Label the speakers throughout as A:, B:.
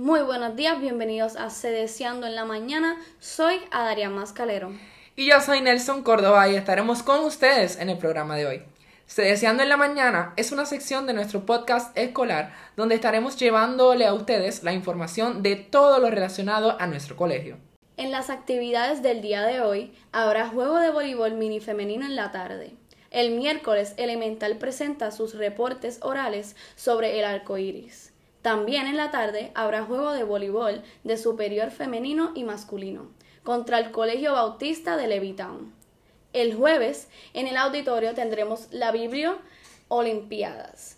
A: Muy buenos días, bienvenidos a Sedeciando en la Mañana. Soy Adaria Mascalero.
B: Y yo soy Nelson Córdoba y estaremos con ustedes en el programa de hoy. Sedeciando en la Mañana es una sección de nuestro podcast escolar donde estaremos llevándole a ustedes la información de todo lo relacionado a nuestro colegio.
A: En las actividades del día de hoy habrá juego de voleibol mini femenino en la tarde. El miércoles Elemental presenta sus reportes orales sobre el arco iris. También en la tarde habrá juego de voleibol de superior femenino y masculino contra el Colegio Bautista de Levitown. El jueves en el auditorio tendremos la Biblio Olimpiadas.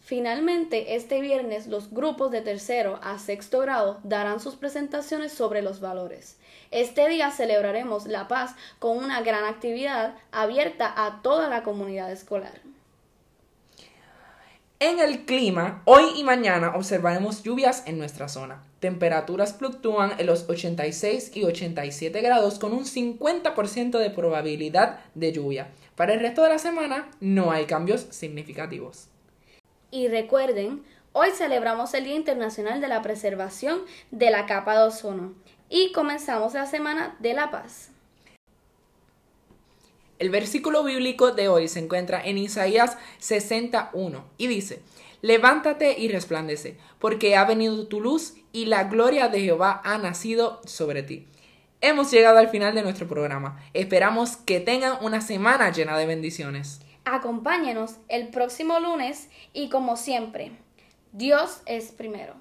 A: Finalmente, este viernes los grupos de tercero a sexto grado darán sus presentaciones sobre los valores. Este día celebraremos la paz con una gran actividad abierta a toda la comunidad escolar.
B: En el clima, hoy y mañana observaremos lluvias en nuestra zona. Temperaturas fluctúan en los 86 y 87 grados con un 50% de probabilidad de lluvia. Para el resto de la semana no hay cambios significativos.
A: Y recuerden, hoy celebramos el Día Internacional de la Preservación de la Capa de Ozono y comenzamos la Semana de la Paz.
B: El versículo bíblico de hoy se encuentra en Isaías 61 y dice, Levántate y resplandece, porque ha venido tu luz y la gloria de Jehová ha nacido sobre ti. Hemos llegado al final de nuestro programa. Esperamos que tengan una semana llena de bendiciones.
A: Acompáñenos el próximo lunes y como siempre, Dios es primero.